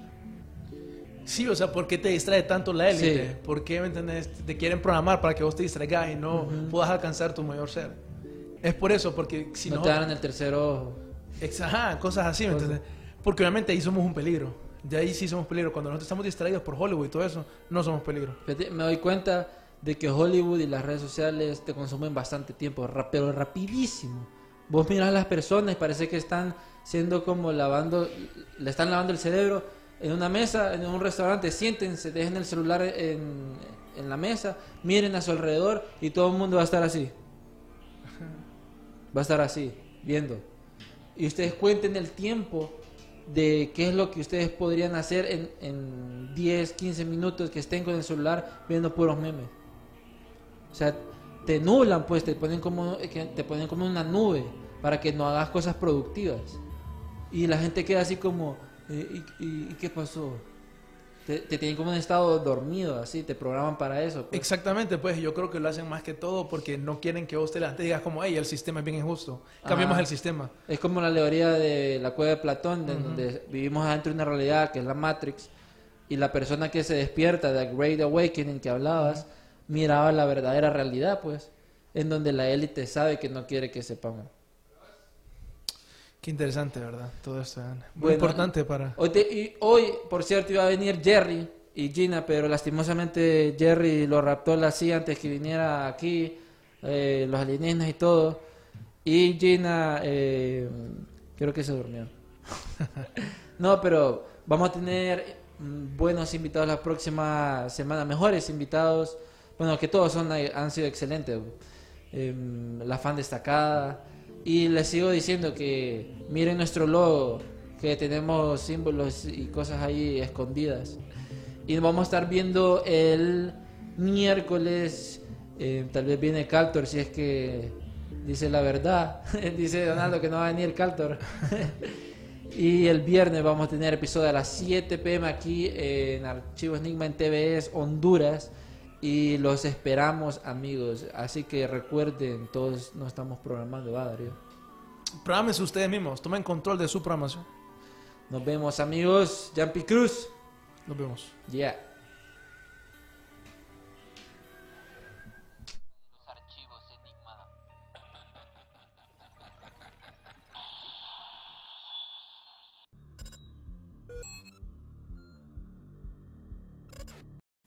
Sí, o sea, ¿por qué te distrae tanto la élite? Sí. ¿Por qué, me? Te quieren programar para que vos te distraigas y no puedas alcanzar tu mayor ser. Es por eso, porque si no no... te dan el tercer ojo. Ajá, cosas así, ¿me entiendes? Porque obviamente ahí somos un peligro. De ahí sí somos peligro. Cuando nosotros estamos distraídos por Hollywood y todo eso, no somos peligro. Me doy cuenta de que Hollywood y las redes sociales te consumen bastante tiempo, pero rapidísimo. Vos miras a las personas y parece que están siendo como lavando, le están lavando el cerebro en una mesa, en un restaurante, siéntense, dejen el celular en, en la mesa, miren a su alrededor y todo el mundo va a estar así. Va a estar así, viendo. Y ustedes cuenten el tiempo de qué es lo que ustedes podrían hacer en, en 10, 15 minutos que estén con el celular viendo puros memes. O sea, te nublan, pues, te ponen como, te ponen como una nube para que no hagas cosas productivas. Y la gente queda así como, eh, ¿y, y- y qué pasó? Te, te tienen como en estado dormido, así, te programan para eso. pues. Exactamente, pues yo creo que lo hacen más que todo porque no quieren que vos te y digas como, hey, el sistema es bien injusto. Cambiemos Ajá. el sistema. Es como la teoría de la cueva de Platón, de donde vivimos dentro de una realidad que es la Matrix, y la persona que se despierta de Great Awakening que hablabas, miraba la verdadera realidad, pues, en donde la élite sabe que no quiere que sepamos. Qué interesante, ¿verdad? Todo esto. ¿eh? Muy Bueno, importante para... Hoy, te- y hoy, por cierto, iba a venir Jerry y Gina, pero lastimosamente Jerry lo raptó la CIA antes que viniera aquí, eh, los alienígenas y todo. Y Gina, eh, creo que se durmió. no, pero vamos a tener mm, buenos invitados la próxima semana, mejores invitados. Bueno, que todos son, han sido excelentes. Em, la fan destacada. Y les sigo diciendo que miren nuestro logo, que tenemos símbolos y cosas ahí escondidas. Y vamos a estar viendo el miércoles, eh, tal vez viene Caltor si es que dice la verdad. dice Donaldo que no va a venir Caltor. y el viernes vamos a tener episodio a las 7 pm aquí en Archivos Enigma en TVS Honduras. Y los esperamos, amigos. Así que recuerden, todos nos estamos programando, ¿va, Darío? Prográmense ustedes mismos, tomen control de su programación. Nos vemos, amigos. Jumpy Cruz. Nos vemos. Ya. Los